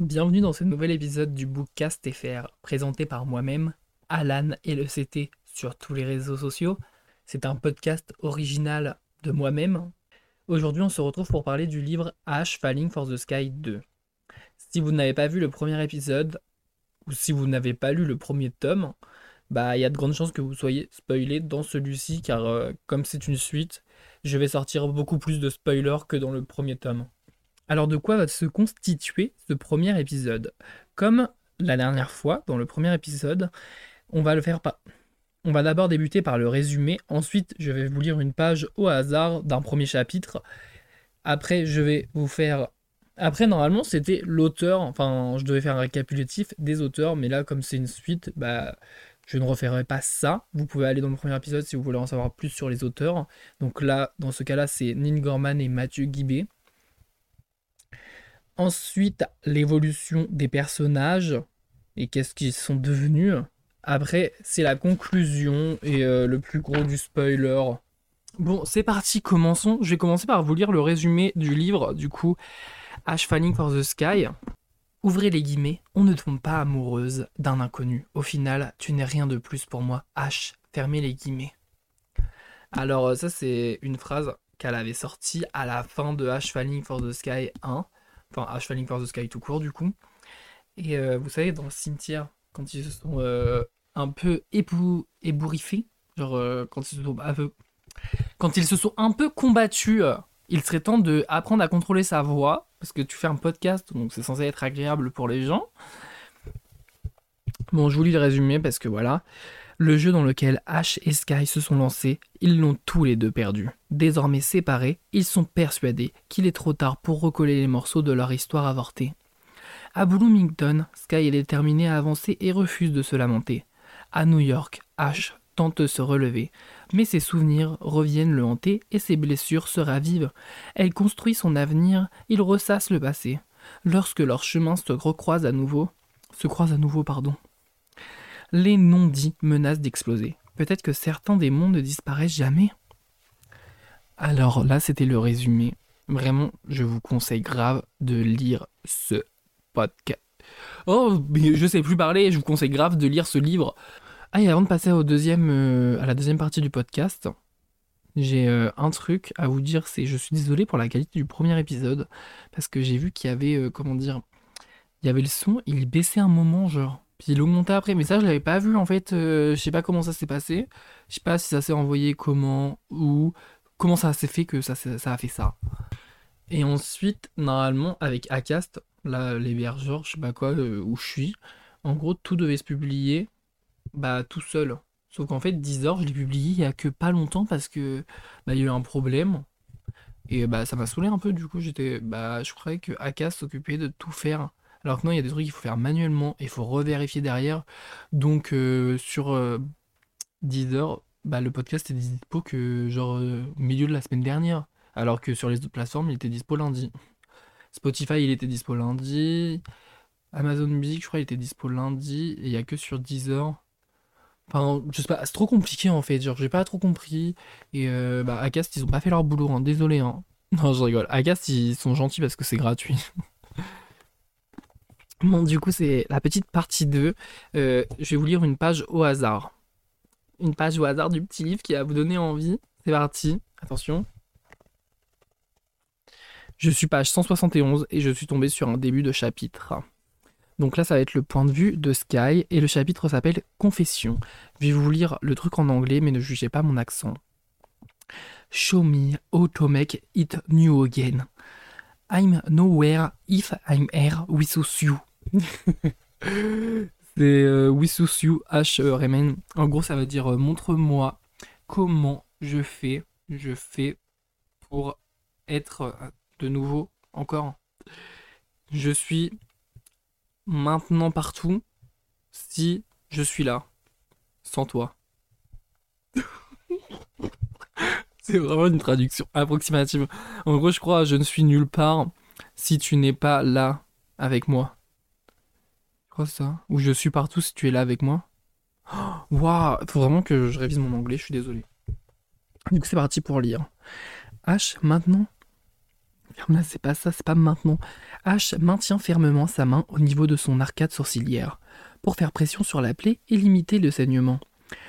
Bienvenue dans ce nouvel épisode du Bookcast FR, présenté par moi-même, Alan et le CT sur tous les réseaux sociaux. C'est un podcast original de moi-même. Aujourd'hui, on se retrouve pour parler du livre Ash Falling for the Sky 2. Si vous n'avez pas vu le premier épisode, ou si vous n'avez pas lu le premier tome, bah il y a de grandes chances que vous soyez spoilé dans celui-ci, car euh, comme c'est une suite, je vais sortir beaucoup plus de spoilers que dans le premier tome. Alors de quoi va se constituer ce premier épisode? Comme la dernière fois, dans le premier épisode, on va le faire pas. On va d'abord débuter par le résumé, ensuite je vais vous lire une page au hasard d'un premier chapitre. Après je vais vous faire... Après normalement c'était l'auteur, enfin je devais faire un récapitulatif des auteurs, mais là comme c'est une suite, bah je ne referai pas ça. Vous pouvez aller dans le premier épisode si vous voulez en savoir plus sur les auteurs. Donc là, dans ce cas-là, c'est Neil Gorman et Mathieu Guibé. Ensuite, l'évolution des personnages et qu'est-ce qu'ils sont devenus. Après, c'est la conclusion et euh, le plus gros du spoiler. Bon, c'est parti, commençons. Je vais commencer par vous lire le résumé du livre, du coup, Ash Falling for the Sky. Ouvrez les guillemets, on ne tombe pas amoureuse d'un inconnu. Au final, tu n'es rien de plus pour moi. H, fermez les guillemets. Alors euh, ça c'est une phrase qu'elle avait sortie à la fin de H Falling for the Sky 1. Enfin H Falling for the Sky tout court du coup. Et euh, vous savez, dans le cimetière, quand ils se sont euh, un peu ébouriffés, genre quand, ils se sont, quand ils se sont un peu combattus, il serait temps de apprendre à contrôler sa voix parce que tu fais un podcast, donc c'est censé être agréable pour les gens. Bon, je vous lis le résumé parce que voilà. Le jeu dans lequel Ash et Sky se sont lancés, ils l'ont tous les deux perdu. Désormais séparés, ils sont persuadés qu'il est trop tard pour recoller les morceaux de leur histoire avortée. À Bloomington, Sky est déterminé à avancer et refuse de se lamenter. À New York, Ash tente de se relever, mais ses souvenirs reviennent le hanter et ses blessures se ravivent. Elle construit son avenir, il ressasse le passé. Lorsque leurs chemins se recroisent à nouveau, se croisent à nouveau, pardon. Les non-dits menacent d'exploser. Peut-être que certains des mondes ne disparaissent jamais. Alors là, c'était le résumé. Vraiment, je vous conseille grave de lire ce podcast. Oh, mais je sais plus parler, je vous conseille grave de lire ce livre. Ah, et avant de passer au deuxième, euh, à la deuxième partie du podcast, j'ai euh, un truc à vous dire, c'est je suis désolé pour la qualité du premier épisode, parce que j'ai vu qu'il y avait, euh, comment dire, il y avait le son, il baissait un moment, genre, puis il augmentait après, mais ça je l'avais pas vu en fait, je sais pas comment ça s'est passé, je sais pas si ça s'est envoyé comment, ou comment ça s'est fait que ça, ça a fait ça. Et ensuite, normalement, avec Acast, là, l'hébergeur, je sais pas quoi, où je suis, en gros, tout devait se publier bah tout seul. Sauf qu'en fait, 10 heures, je l'ai publié il y a que pas longtemps parce que bah, il y a eu un problème. Et bah ça m'a saoulé un peu, du coup j'étais. Bah je croyais que Aka s'occupait de tout faire. Alors que non, il y a des trucs qu'il faut faire manuellement et il faut revérifier derrière. Donc euh, sur 10 euh, heures, bah le podcast était dispo que genre euh, au milieu de la semaine dernière. Alors que sur les autres plateformes, il était dispo lundi. Spotify, il était dispo lundi. Amazon Music, je crois, il était dispo lundi. Et il y a que sur 10 heures Enfin, je sais pas, c'est trop compliqué en fait, genre j'ai pas trop compris. Et euh, bah, Acast, ils ont pas fait leur boulot, hein. désolé. Hein. Non, je rigole. Acast, ils sont gentils parce que c'est gratuit. bon, du coup, c'est la petite partie 2. Euh, je vais vous lire une page au hasard. Une page au hasard du petit livre qui va vous donner envie. C'est parti, attention. Je suis page 171 et je suis tombé sur un début de chapitre. Donc là, ça va être le point de vue de Sky et le chapitre s'appelle Confession. Je vais vous lire le truc en anglais, mais ne jugez pas mon accent. Show me how to make it new again. I'm nowhere if I'm here without you. C'est euh, you, H e remain. En gros, ça veut dire euh, montre-moi comment je fais, je fais pour être euh, de nouveau encore. Je suis maintenant partout si je suis là, sans toi. C'est vraiment une traduction approximative. En gros, je crois, je ne suis nulle part si tu n'es pas là avec moi. Je crois ça. Ou je suis partout si tu es là avec moi. Waouh, faut vraiment que je révise mon anglais, je suis désolé. Du coup, c'est parti pour lire. H, maintenant, là, c'est pas ça, c'est pas maintenant. H maintient fermement sa main au niveau de son arcade sourcilière pour faire pression sur la plaie et limiter le saignement.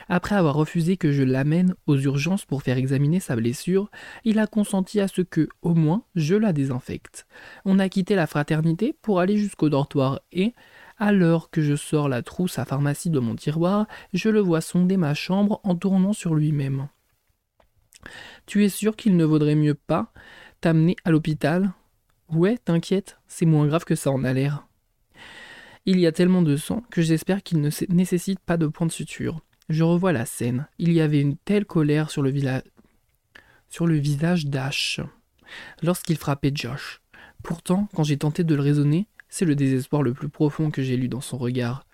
Après avoir refusé que je l'amène aux urgences pour faire examiner sa blessure, il a consenti à ce que, au moins, je la désinfecte. On a quitté la fraternité pour aller jusqu'au dortoir et, l'heure que je sors la trousse à pharmacie de mon tiroir, je le vois sonder ma chambre en tournant sur lui-même. Tu es sûr qu'il ne vaudrait mieux pas t'amener à l'hôpital? Ouais, t'inquiète, c'est moins grave que ça en a l'air. Il y a tellement de sang que j'espère qu'il ne nécessite pas de point de suture. Je revois la scène. Il y avait une telle colère sur le, sur le visage d'Ash lorsqu'il frappait Josh. Pourtant, quand j'ai tenté de le raisonner, c'est le désespoir le plus profond que j'ai lu dans son regard.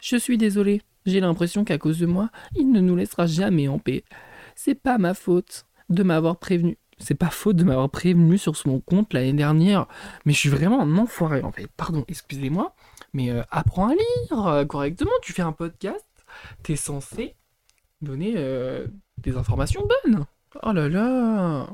Je suis désolé, j'ai l'impression qu'à cause de moi, il ne nous laissera jamais en paix. C'est pas ma faute de m'avoir prévenu. C'est pas faute de m'avoir prévenu sur son compte l'année dernière. Mais je suis vraiment un enfoiré en fait. Pardon, excusez-moi. Mais euh, apprends à lire euh, correctement. Tu fais un podcast. T'es censé donner euh, des informations bonnes. Oh là là.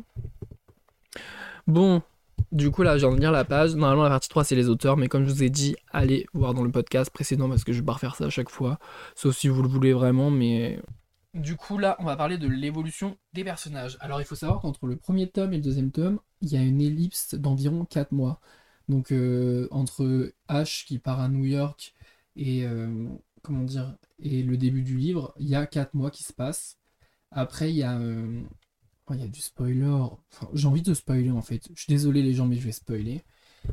Bon, du coup, là, j'ai envie de lire la page. Normalement, la partie 3, c'est les auteurs, mais comme je vous ai dit, allez voir dans le podcast précédent parce que je vais pas refaire ça à chaque fois. Sauf si vous le voulez vraiment, mais. Du coup, là, on va parler de l'évolution des personnages. Alors, il faut savoir qu'entre le premier tome et le deuxième tome, il y a une ellipse d'environ 4 mois. Donc, euh, entre H qui part à New York et. Euh, comment dire Et le début du livre, il y a 4 mois qui se passent. Après, il y a. Euh, Oh, il y a du spoiler. j'ai envie de spoiler en fait. Je suis désolé les gens, mais je vais spoiler.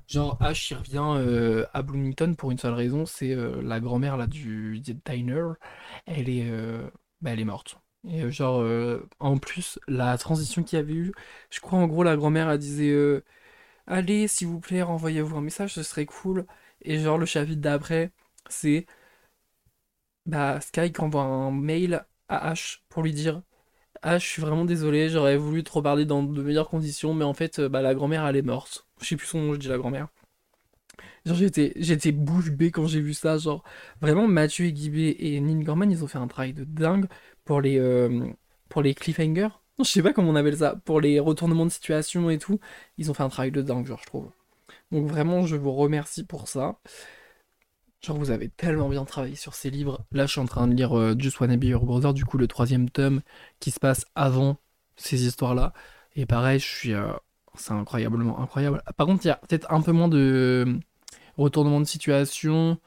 Genre, Ash il revient euh, à Bloomington pour une seule raison, c'est euh, la grand-mère du diner. Elle est, euh, bah, elle est morte. Et genre, en plus, la transition qu'il y avait eu, je crois en gros la grand-mère a disait Allez, s'il vous plaît, renvoyez-vous un message, ce serait cool. Et genre, le chapitre d'après, c'est bah, Sky qui envoie un mail à Ash pour lui dire ah, je suis vraiment désolé, j'aurais voulu trop parler dans de meilleures conditions, mais en fait, euh, bah, la grand-mère, elle est morte. Je sais plus son nom, je dis la grand-mère. Genre, j'étais, j'étais bouche bée quand j'ai vu ça. Genre, vraiment, Mathieu Guibé et Nin Gorman, ils ont fait un travail de dingue pour les, euh, pour les cliffhangers. Je sais pas comment on appelle ça. Pour les retournements de situation et tout. Ils ont fait un travail de dingue, genre, je trouve. Donc, vraiment, je vous remercie pour ça. Genre, vous avez tellement bien travaillé sur ces livres. Là, je suis en train de lire euh, Just Wanna Be Your Brother, du coup, le troisième tome qui se passe avant ces histoires-là. Et pareil, je suis. Euh, c'est incroyablement incroyable. Par contre, il y a peut-être un peu moins de euh, retournement de situation,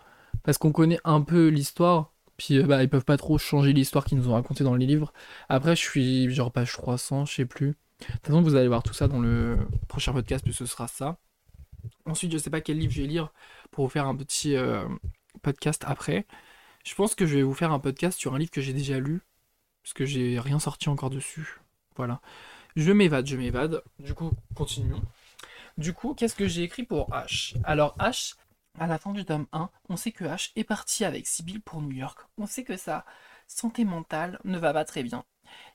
parce qu'on connaît un peu l'histoire. Puis bah, ils peuvent pas trop changer l'histoire qu'ils nous ont racontée dans les livres. Après, je suis genre page 300, je sais plus. De toute façon, vous allez voir tout ça dans le prochain podcast, puis ce sera ça. Ensuite, je sais pas quel livre je vais lire pour vous faire un petit euh, podcast après. Je pense que je vais vous faire un podcast sur un livre que j'ai déjà lu, parce que j'ai rien sorti encore dessus. Voilà. Je m'évade, je m'évade. Du coup, continuons. Du coup, qu'est-ce que j'ai écrit pour H? Alors H, à la fin du tome 1, on sait que H est parti avec Sibyl pour New York. On sait que sa santé mentale ne va pas très bien.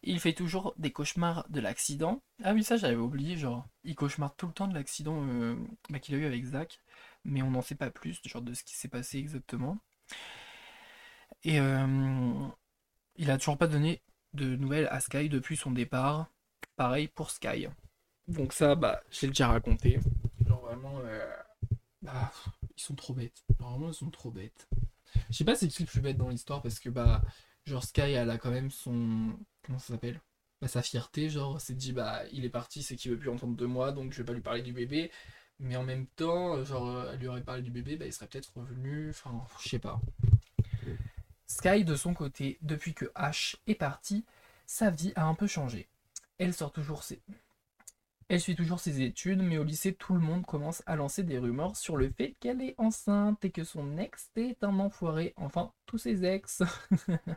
Il fait toujours des cauchemars de l'accident. Ah oui, ça j'avais oublié, genre, il cauchemarde tout le temps de l'accident euh, bah, qu'il a eu avec Zach, mais on n'en sait pas plus, genre de ce qui s'est passé exactement. Et euh, il a toujours pas donné de nouvelles à Sky depuis son départ. Pareil pour Sky. Donc ça, bah, j'ai déjà raconté. Genre vraiment, euh, bah, ils sont trop bêtes. Vraiment, ils sont trop bêtes. Je sais pas c'est qui le plus bête dans l'histoire parce que bah genre Sky elle a quand même son comment ça s'appelle? Bah, sa fierté genre c'est dit bah il est parti c'est qu'il veut plus entendre de moi donc je vais pas lui parler du bébé. Mais en même temps genre elle lui aurait parlé du bébé bah il serait peut-être revenu enfin je sais pas. Sky de son côté depuis que Ash est parti sa vie a un peu changé. Elle sort toujours ses elle suit toujours ses études, mais au lycée, tout le monde commence à lancer des rumeurs sur le fait qu'elle est enceinte et que son ex est un enfoiré. Enfin, tous ses ex.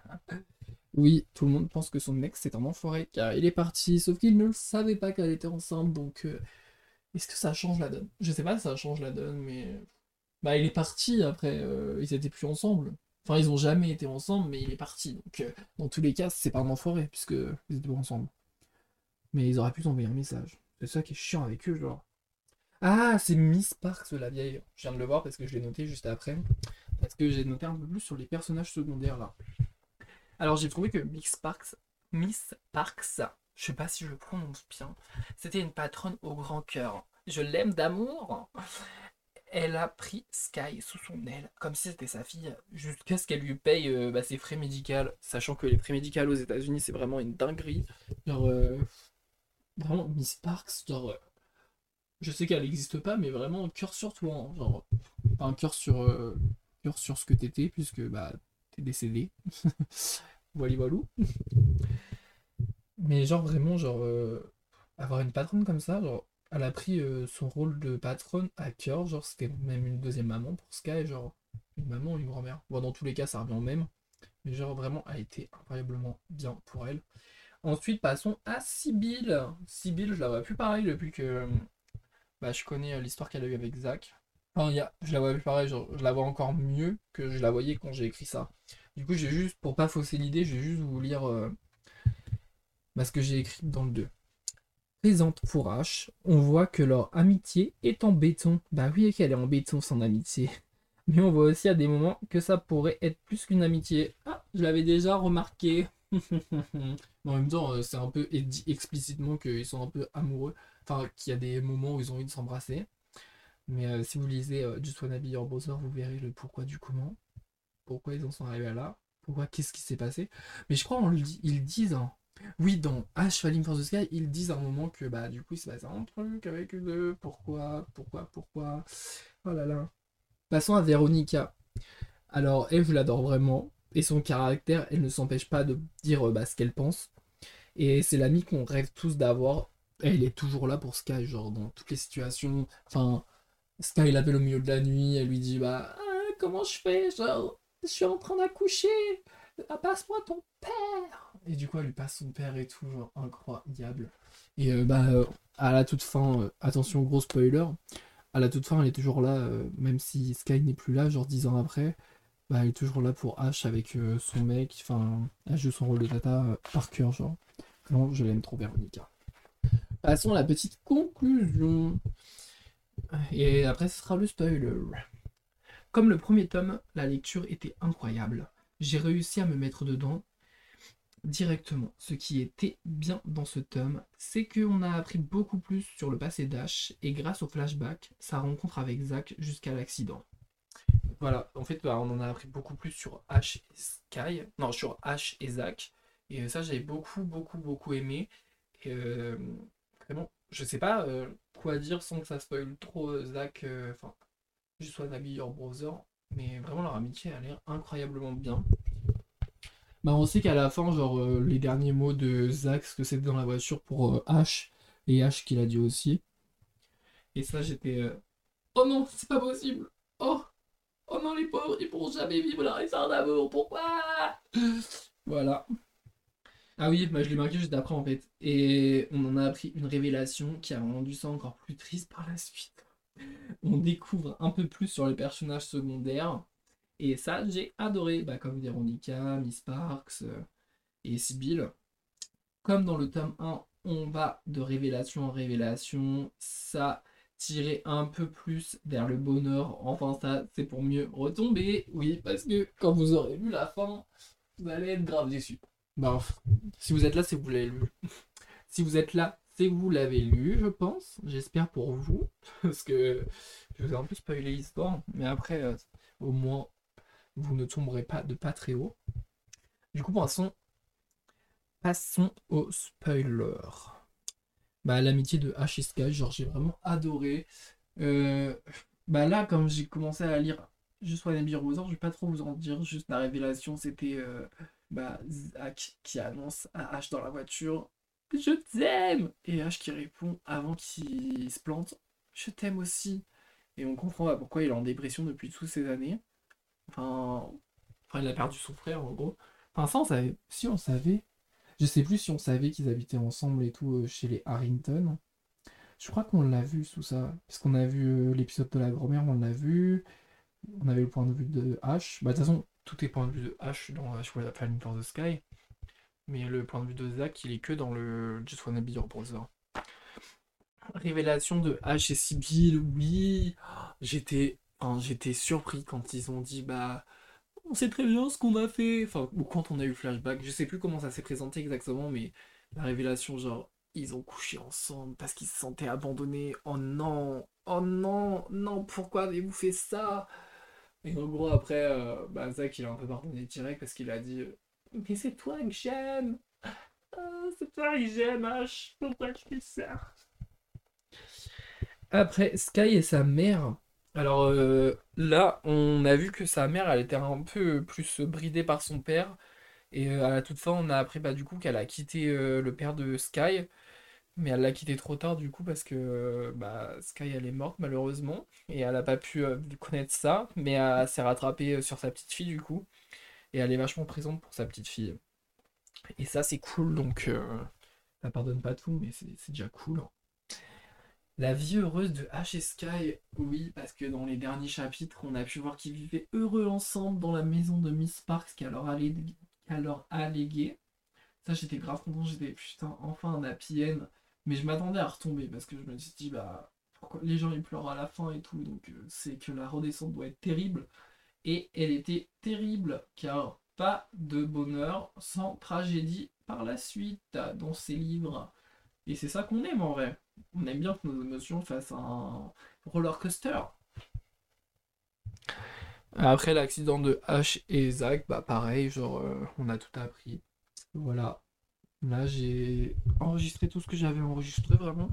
oui, tout le monde pense que son ex est un enfoiré car il est parti, sauf qu'il ne le savait pas qu'elle était enceinte, donc euh, est-ce que ça change la donne? Je sais pas si ça change la donne, mais bah il est parti après, euh, ils étaient plus ensemble. Enfin, ils ont jamais été ensemble, mais il est parti. Donc, euh, dans tous les cas, c'est pas un enfoiré, puisque ils étaient ensemble. Mais ils auraient pu t'envoyer un message. C'est ça qui est chiant avec eux, genre. Ah, c'est Miss Parks, la vieille. Je viens de le voir parce que je l'ai noté juste après. Parce que j'ai noté un peu plus sur les personnages secondaires là. Alors j'ai trouvé que Miss Parks, Miss Parks, je sais pas si je prononce bien, c'était une patronne au grand cœur. je l'aime d'amour. Elle a pris Sky sous son aile, comme si c'était sa fille, jusqu'à ce qu'elle lui paye euh, bah, ses frais médicaux, sachant que les frais médicaux aux États-Unis c'est vraiment une dinguerie. Genre, euh, vraiment, Miss Parks, genre, euh, je sais qu'elle n'existe pas, mais vraiment, cœur sur toi, hein, genre, un cœur sur, cœur sur ce que t'étais, puisque bah, t'es décédé. voilà, voilà. Mais genre, vraiment, genre, avoir une patronne comme ça, genre, elle a pris euh, son rôle de patronne à cœur, genre c'était même une deuxième maman pour Sky, genre une maman une grand-mère. Bon, dans tous les cas, ça revient au même, mais genre vraiment, elle a été incroyablement bien pour elle. Ensuite, passons à Sibyl. Sibyl, je la vois plus pareil depuis que bah, je connais euh, l'histoire qu'elle a eue avec Zach. Enfin, y je la vois plus pareil, je la vois encore mieux que je la voyais quand j'ai écrit ça. Du coup, j'ai juste, pour pas fausser l'idée, je vais juste vous lire euh, bah, ce que j'ai écrit dans le 2 présente pour H, on voit que leur amitié est en béton. Bah oui, qu'elle est en béton son amitié. Mais on voit aussi à des moments que ça pourrait être plus qu'une amitié. Ah, je l'avais déjà remarqué. En même temps, euh, c'est un peu dit explicitement qu'ils sont un peu amoureux. Enfin, qu'il y a des moments où ils ont envie de s'embrasser. Mais euh, si vous lisez euh, Just Wanna Be Your vous verrez le pourquoi du comment. Pourquoi ils en sont arrivés là. Pourquoi, qu'est-ce qui s'est passé. Mais je crois qu'ils disent, oui, dans Ash Falling for the Sky, ils disent à un moment que bah du coup il se passe un truc avec eux. Pourquoi Pourquoi Pourquoi Oh là là. Passons à Veronica. Alors, elle, je l'adore vraiment. Et son caractère, elle ne s'empêche pas de dire bah, ce qu'elle pense. Et c'est l'amie qu'on rêve tous d'avoir. Elle est toujours là pour Sky, genre dans toutes les situations. Enfin, Sky l'appelle au milieu de la nuit, elle lui dit bah ah, comment je fais Genre, je suis en train d'accoucher. Ah, passe-moi ton père Et du coup, elle lui passe son père et tout, genre incroyable. Et euh, bah, euh, à la toute fin, euh, attention, gros spoiler, à la toute fin, elle est toujours là, même si Sky n'est plus là, genre 10 ans après, bah, elle est toujours là pour Ash avec son mec, enfin, elle joue son rôle de tata par cœur, genre. Non, je l'aime trop, Véronica. Passons à la petite conclusion. Et après, ce sera le spoiler. Comme le premier tome, la lecture était incroyable j'ai réussi à me mettre dedans directement. Ce qui était bien dans ce tome, c'est qu'on a appris beaucoup plus sur le passé d'Ash et grâce au flashback, sa rencontre avec Zack jusqu'à l'accident. Voilà, en fait, bah, on en a appris beaucoup plus sur Ash et Sky, non, sur Ash et Zack. Et ça, j'avais beaucoup, beaucoup, beaucoup aimé. Euh, vraiment, je sais pas euh, quoi dire sans que ça spoil trop euh, Zack, enfin, juste soit Your Brother. Mais vraiment, leur amitié a l'air incroyablement bien. Bah, on sait qu'à la fin, genre, euh, les derniers mots de Zach, ce que c'était dans la voiture pour euh, H, et H qui l'a dit aussi. Et ça, j'étais. Euh, oh non, c'est pas possible! Les pauvres, ils pourront jamais vivre leur histoire d'amour, pourquoi? voilà. Ah oui, bah, je l'ai marqué juste après en fait. Et on en a appris une révélation qui a rendu ça encore plus triste par la suite on découvre un peu plus sur les personnages secondaires. Et ça, j'ai adoré, bah, comme Veronica, Miss Parks euh, et Sibyl. Comme dans le tome 1, on va de révélation en révélation. Ça tirer un peu plus vers le bonheur. Enfin, ça, c'est pour mieux retomber. Oui, parce que quand vous aurez lu la fin, vous allez être grave déçu. Bah, si vous êtes là, c'est que vous l'avez lu. si vous êtes là, c'est que vous l'avez lu, je pense. J'espère pour vous. Parce que je vous ai un peu spoilé l'histoire. Mais après, euh, au moins, vous ne tomberez pas de pas très haut. Du coup, passons, passons au spoiler. Bah, l'amitié de H Sky, genre, j'ai vraiment adoré. Euh, bah, là, comme j'ai commencé à lire juste One Be Roser, je vais pas trop vous en dire. Juste la révélation, c'était euh, bah, Zach qui annonce à H dans la voiture je t'aime Et H qui répond avant qu'il se plante Je t'aime aussi. Et on comprend pourquoi il est en dépression depuis toutes ces années. Enfin, enfin, il a perdu son frère en gros. Enfin, ça on savait. Si on savait. Je sais plus si on savait qu'ils habitaient ensemble et tout euh, chez les Harrington. Je crois qu'on l'a vu sous ça. Parce qu'on a vu euh, l'épisode de la grand-mère, on l'a vu. On avait le point de vue de H. Bah, de toute façon, tout est point de vue de H dans H Falling for the Sky. Mais le point de vue de Zach, il est que dans le Just Wanna Be Your Brother. Révélation de H et Sibyl, oui. J'étais j'étais surpris quand ils ont dit bah on sait très bien ce qu'on a fait. Enfin, ou quand on a eu flashback. Je sais plus comment ça s'est présenté exactement, mais la révélation, genre, ils ont couché ensemble parce qu'ils se sentaient abandonnés. Oh non, oh non, non, pourquoi avez-vous fait ça? Et en gros, après, euh, bah, Zach, il a un peu pardonné direct parce qu'il a dit Mais c'est toi que j'aime ah, C'est toi que j'aime, H, pourquoi tu fais ça Après, Sky et sa mère. Alors euh, là, on a vu que sa mère, elle était un peu plus bridée par son père. Et à la toute fin, on a appris bah, du coup qu'elle a quitté le père de Sky mais elle l'a quitté trop tard du coup parce que bah, Sky elle est morte malheureusement et elle a pas pu euh, connaître ça, mais elle s'est rattrapée euh, sur sa petite fille du coup et elle est vachement présente pour sa petite fille. Et ça c'est cool donc euh, ça pardonne pas tout mais c'est déjà cool. La vie heureuse de H et Sky, oui, parce que dans les derniers chapitres, on a pu voir qu'ils vivaient heureux ensemble dans la maison de Miss Parks qui leur leur a légué. Ça, j'étais grave content, j'étais putain, enfin un happy end mais je m'attendais à retomber parce que je me suis dit, bah, pourquoi les gens ils pleurent à la fin et tout. Donc euh, c'est que la redescente doit être terrible. Et elle était terrible car pas de bonheur sans tragédie par la suite dans ces livres. Et c'est ça qu'on aime en vrai. On aime bien que nos émotions fassent un roller coaster. Après l'accident de H et Zach, bah pareil, genre euh, on a tout appris. Voilà. Là, j'ai enregistré tout ce que j'avais enregistré vraiment.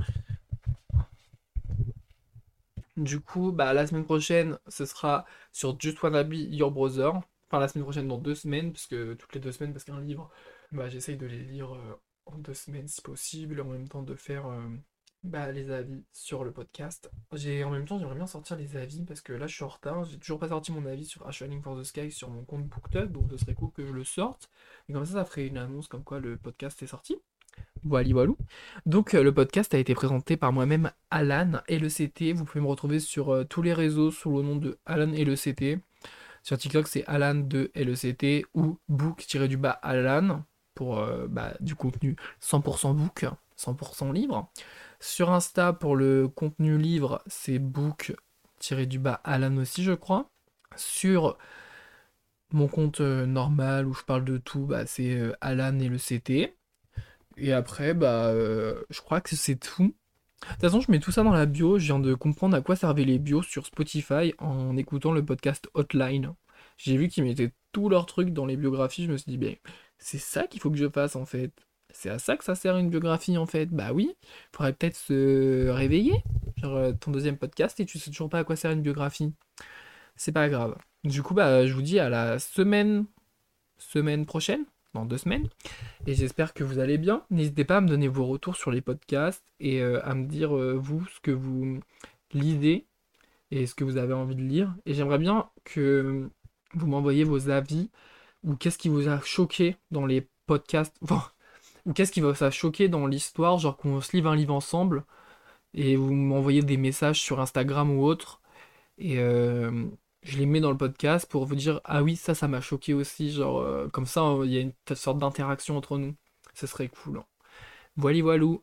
Du coup, bah, la semaine prochaine, ce sera sur Just Wanna Be Your Brother. Enfin, la semaine prochaine, dans deux semaines, parce que toutes les deux semaines, parce qu'un livre, bah, j'essaye de les lire euh, en deux semaines si possible, en même temps de faire euh, bah, les avis sur le podcast. J'ai en même temps, j'aimerais bien sortir les avis parce que là, je suis en retard. J'ai toujours pas sorti mon avis sur Ashwelling for the Sky sur mon compte BookTub, donc ce serait cool que je le sorte. Et comme ça, ça ferait une annonce comme quoi le podcast est sorti. Voilà, voilà. Donc euh, le podcast a été présenté par moi-même, Alan et le CT. Vous pouvez me retrouver sur euh, tous les réseaux sous le nom de Alan et le CT. Sur TikTok, c'est Alan de LECT ou book-du-bas Alan pour euh, bah, du contenu 100% book, 100% livre. Sur Insta, pour le contenu livre, c'est book-du-bas Alan aussi, je crois. Sur mon compte euh, normal où je parle de tout, bah, c'est euh, Alan et le CT. Et après, bah, euh, je crois que c'est tout. De toute façon, je mets tout ça dans la bio. Je viens de comprendre à quoi servaient les bios sur Spotify en écoutant le podcast Hotline. J'ai vu qu'ils mettaient tous leurs trucs dans les biographies. Je me suis dit, ben, c'est ça qu'il faut que je fasse en fait. C'est à ça que ça sert une biographie en fait. Bah oui, faudrait peut-être se réveiller. Genre euh, ton deuxième podcast et tu sais toujours pas à quoi sert une biographie. C'est pas grave. Du coup, bah je vous dis à la semaine, semaine prochaine, dans deux semaines. Et j'espère que vous allez bien. N'hésitez pas à me donner vos retours sur les podcasts et euh, à me dire euh, vous ce que vous lisez et ce que vous avez envie de lire. Et j'aimerais bien que vous m'envoyiez vos avis ou qu'est-ce qui vous a choqué dans les podcasts. Ou qu'est-ce qui va choquer dans l'histoire, genre qu'on se livre un livre ensemble et vous m'envoyez des messages sur Instagram ou autre et euh, je les mets dans le podcast pour vous dire ah oui ça ça m'a choqué aussi genre euh, comme ça il y a une sorte d'interaction entre nous. Ce serait cool voilà voilou